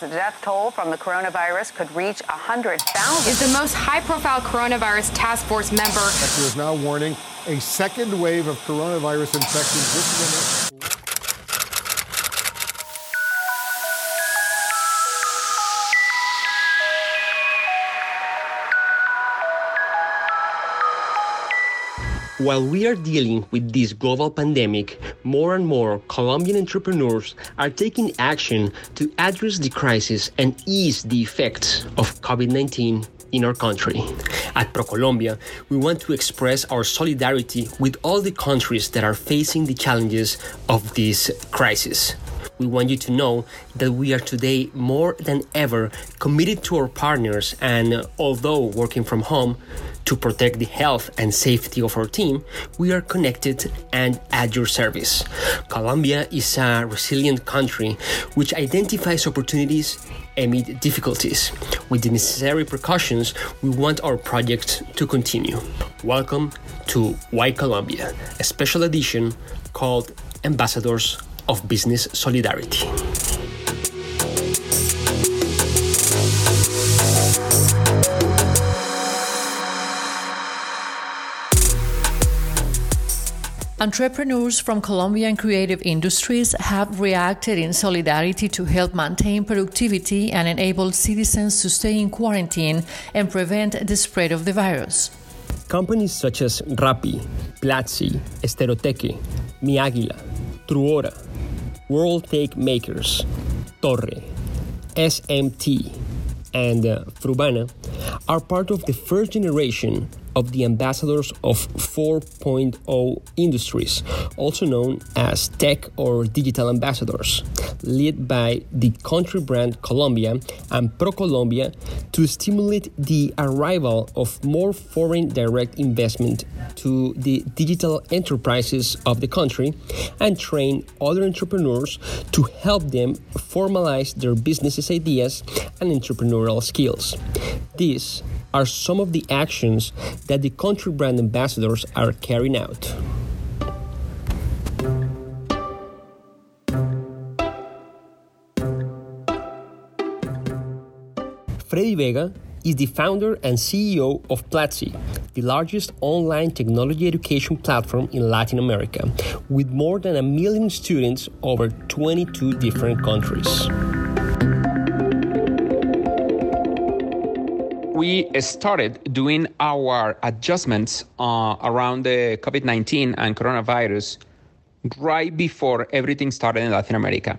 the death toll from the coronavirus could reach 100,000. Is the most high profile coronavirus task force member. Sector is now warning a second wave of coronavirus infections this While we are dealing with this global pandemic, more and more Colombian entrepreneurs are taking action to address the crisis and ease the effects of COVID 19 in our country. At ProColombia, we want to express our solidarity with all the countries that are facing the challenges of this crisis. We want you to know that we are today more than ever committed to our partners, and uh, although working from home, to protect the health and safety of our team, we are connected and at your service. Colombia is a resilient country which identifies opportunities amid difficulties. With the necessary precautions, we want our project to continue. Welcome to Why Colombia, a special edition called Ambassadors of Business Solidarity. Entrepreneurs from Colombian creative industries have reacted in solidarity to help maintain productivity and enable citizens to stay in quarantine and prevent the spread of the virus. Companies such as Rappi, Platzi, Esteroteque, Mi Águila, Truora, World Tech Makers, Torre, SMT, and uh, Frubana are part of the first generation of the ambassadors of 4.0 industries, also known as tech or digital ambassadors, led by the country brand Colombia and ProColombia to stimulate the arrival of more foreign direct investment to the digital enterprises of the country and train other entrepreneurs to help them formalize their business ideas and entrepreneurial skills. This are some of the actions that the country brand ambassadors are carrying out. Freddy Vega is the founder and CEO of Platzi, the largest online technology education platform in Latin America, with more than a million students over 22 different countries. We started doing our adjustments uh, around the COVID 19 and coronavirus right before everything started in Latin America.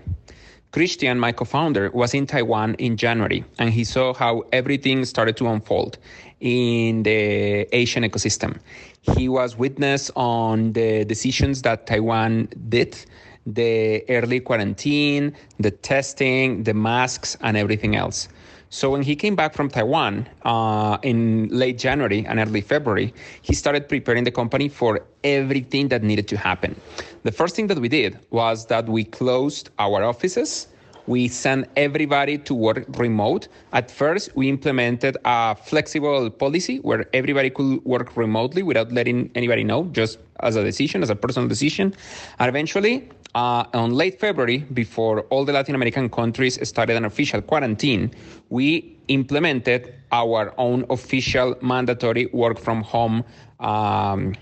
Christian, my co founder, was in Taiwan in January and he saw how everything started to unfold in the Asian ecosystem. He was witness on the decisions that Taiwan did the early quarantine, the testing, the masks, and everything else. So when he came back from Taiwan uh, in late January and early February, he started preparing the company for everything that needed to happen. The first thing that we did was that we closed our offices. We sent everybody to work remote. At first, we implemented a flexible policy where everybody could work remotely without letting anybody know, just as a decision, as a personal decision. And eventually, uh, on late February, before all the Latin American countries started an official quarantine, we implemented our own official mandatory work from home um,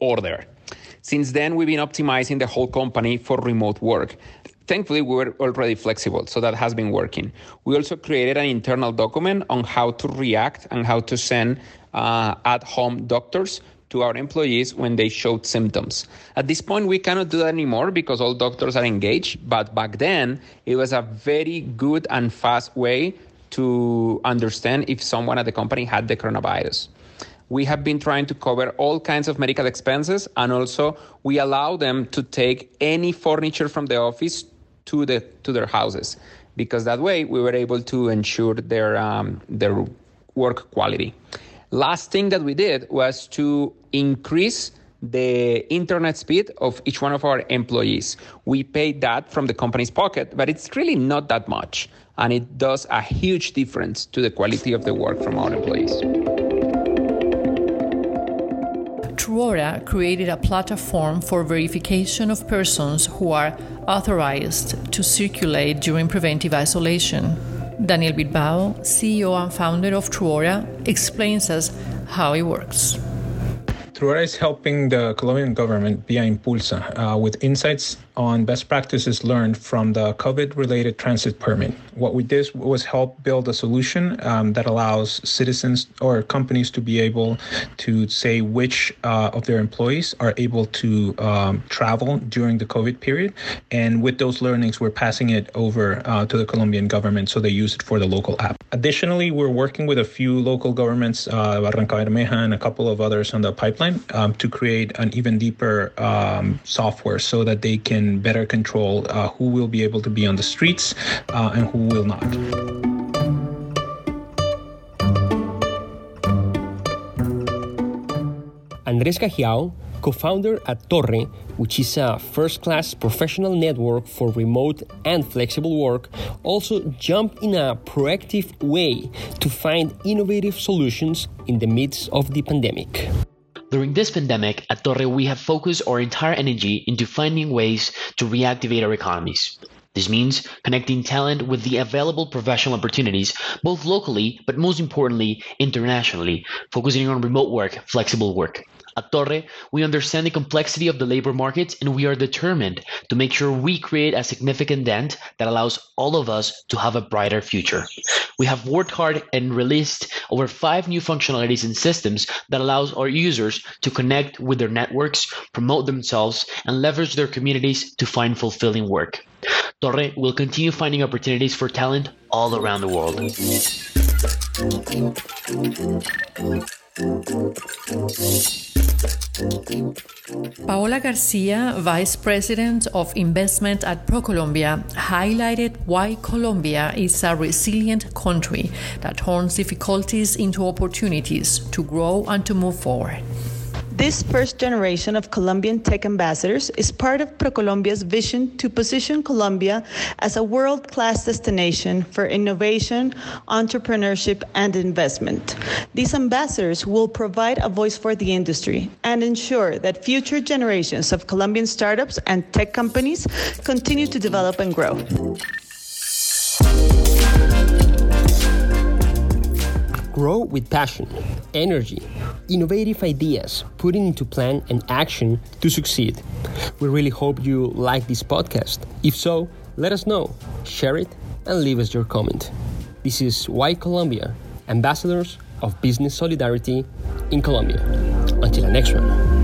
order. Since then, we've been optimizing the whole company for remote work. Thankfully, we were already flexible, so that has been working. We also created an internal document on how to react and how to send uh, at home doctors to our employees when they showed symptoms. At this point, we cannot do that anymore because all doctors are engaged, but back then, it was a very good and fast way to understand if someone at the company had the coronavirus. We have been trying to cover all kinds of medical expenses, and also we allow them to take any furniture from the office to the to their houses, because that way we were able to ensure their um, their work quality. Last thing that we did was to increase the internet speed of each one of our employees. We paid that from the company's pocket, but it's really not that much. And it does a huge difference to the quality of the work from our employees. Truora created a platform for verification of persons who are authorized to circulate during preventive isolation. Daniel Bilbao, CEO and founder of Truora, explains us how it works. Truora is helping the Colombian government via Impulsa uh, with insights on best practices learned from the COVID related transit permit. What we did was help build a solution um, that allows citizens or companies to be able to say which uh, of their employees are able to um, travel during the COVID period. And with those learnings, we're passing it over uh, to the Colombian government so they use it for the local app. Additionally, we're working with a few local governments, uh, Barrancabermeja and a couple of others on the pipeline, um, to create an even deeper um, software so that they can better control uh, who will be able to be on the streets uh, and who will not. Andres Cajiao, co-founder at Torre, which is a first-class professional network for remote and flexible work, also jumped in a proactive way to find innovative solutions in the midst of the pandemic. During this pandemic, at Torre, we have focused our entire energy into finding ways to reactivate our economies. This means connecting talent with the available professional opportunities, both locally, but most importantly, internationally, focusing on remote work, flexible work. At Torre, we understand the complexity of the labor market and we are determined to make sure we create a significant dent that allows all of us to have a brighter future. We have worked hard and released over five new functionalities and systems that allows our users to connect with their networks, promote themselves, and leverage their communities to find fulfilling work. Torre will continue finding opportunities for talent all around the world. Paola Garcia, Vice President of Investment at ProColombia, highlighted why Colombia is a resilient country that turns difficulties into opportunities to grow and to move forward. This first generation of Colombian tech ambassadors is part of ProColombia's vision to position Colombia as a world class destination for innovation, entrepreneurship, and investment. These ambassadors will provide a voice for the industry and ensure that future generations of Colombian startups and tech companies continue to develop and grow. Grow with passion, energy, innovative ideas, putting into plan and action to succeed. We really hope you like this podcast. If so, let us know, share it, and leave us your comment. This is Why Colombia, ambassadors of business solidarity in Colombia. Until the next one.